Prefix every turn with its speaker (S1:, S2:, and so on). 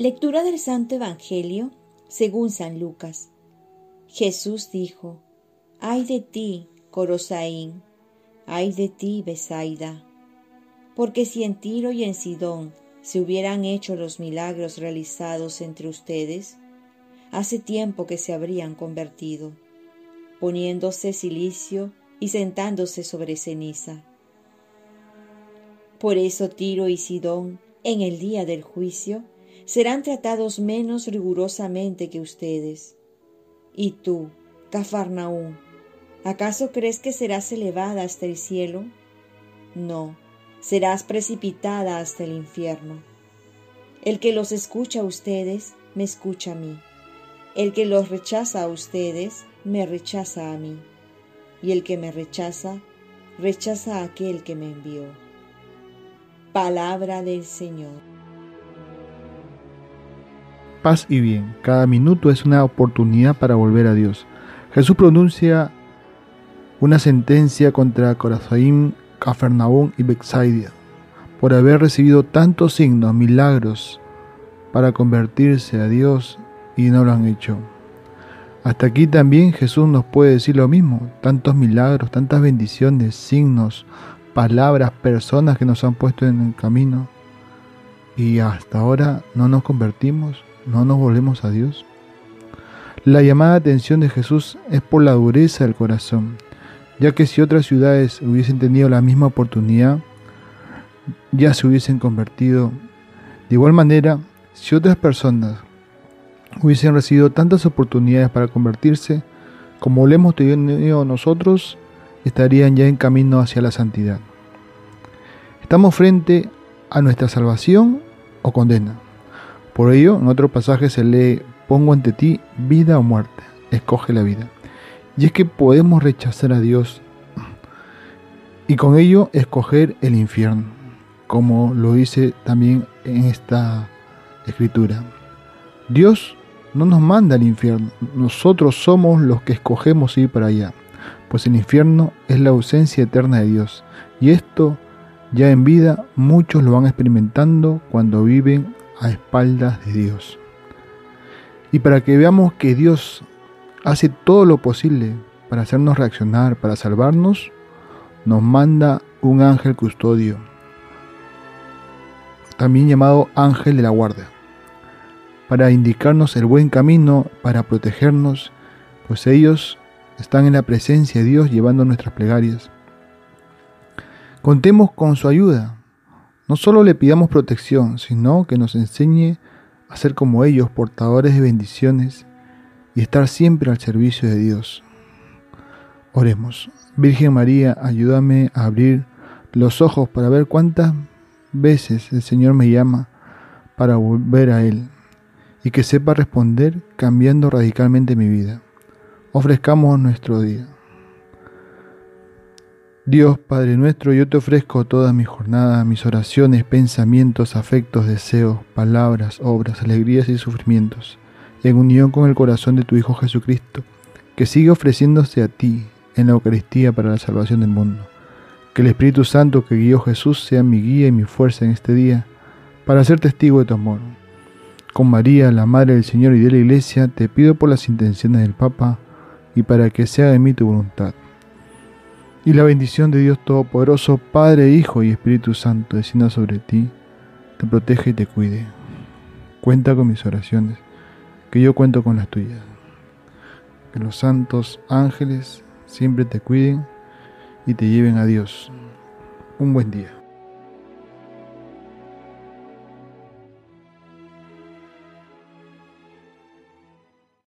S1: Lectura del Santo Evangelio según San Lucas. Jesús dijo, Ay de ti, Corosaín, ay de ti, Besaida, porque si en Tiro y en Sidón se hubieran hecho los milagros realizados entre ustedes, hace tiempo que se habrían convertido, poniéndose silicio y sentándose sobre ceniza. Por eso Tiro y Sidón, en el día del juicio, serán tratados menos rigurosamente que ustedes. Y tú, Cafarnaún, ¿acaso crees que serás elevada hasta el cielo? No, serás precipitada hasta el infierno. El que los escucha a ustedes, me escucha a mí. El que los rechaza a ustedes, me rechaza a mí. Y el que me rechaza, rechaza a aquel que me envió. Palabra del Señor.
S2: Paz y bien, cada minuto es una oportunidad para volver a Dios. Jesús pronuncia una sentencia contra Corazaim, Cafarnaún y Bexaidia por haber recibido tantos signos, milagros para convertirse a Dios y no lo han hecho. Hasta aquí también Jesús nos puede decir lo mismo, tantos milagros, tantas bendiciones, signos, palabras, personas que nos han puesto en el camino y hasta ahora no nos convertimos, no nos volvemos a Dios. La llamada atención de Jesús es por la dureza del corazón, ya que si otras ciudades hubiesen tenido la misma oportunidad, ya se hubiesen convertido. De igual manera, si otras personas hubiesen recibido tantas oportunidades para convertirse como lo hemos tenido nosotros, estarían ya en camino hacia la santidad. Estamos frente a nuestra salvación o condena. Por ello, en otro pasaje se lee, pongo ante ti vida o muerte, escoge la vida. Y es que podemos rechazar a Dios y con ello escoger el infierno, como lo dice también en esta escritura. Dios no nos manda al infierno, nosotros somos los que escogemos ir para allá pues el infierno es la ausencia eterna de Dios, y esto ya en vida muchos lo van experimentando cuando viven a espaldas de Dios. Y para que veamos que Dios hace todo lo posible para hacernos reaccionar, para salvarnos, nos manda un ángel custodio, también llamado ángel de la guardia, para indicarnos el buen camino, para protegernos, pues ellos están en la presencia de Dios llevando nuestras plegarias. Contemos con su ayuda. No solo le pidamos protección, sino que nos enseñe a ser como ellos, portadores de bendiciones y estar siempre al servicio de Dios. Oremos. Virgen María, ayúdame a abrir los ojos para ver cuántas veces el Señor me llama para volver a Él y que sepa responder cambiando radicalmente mi vida ofrezcamos nuestro día. Dios Padre nuestro, yo te ofrezco toda mi jornada, mis oraciones, pensamientos, afectos, deseos, palabras, obras, alegrías y sufrimientos, en unión con el corazón de tu Hijo Jesucristo, que sigue ofreciéndose a ti en la Eucaristía para la salvación del mundo. Que el Espíritu Santo que guió Jesús sea mi guía y mi fuerza en este día, para ser testigo de tu amor. Con María, la Madre del Señor y de la Iglesia, te pido por las intenciones del Papa, y para que sea de mí tu voluntad. Y la bendición de Dios Todopoderoso, Padre, Hijo y Espíritu Santo, descienda sobre ti, te protege y te cuide. Cuenta con mis oraciones, que yo cuento con las tuyas. Que los santos ángeles siempre te cuiden y te lleven a Dios. Un buen día.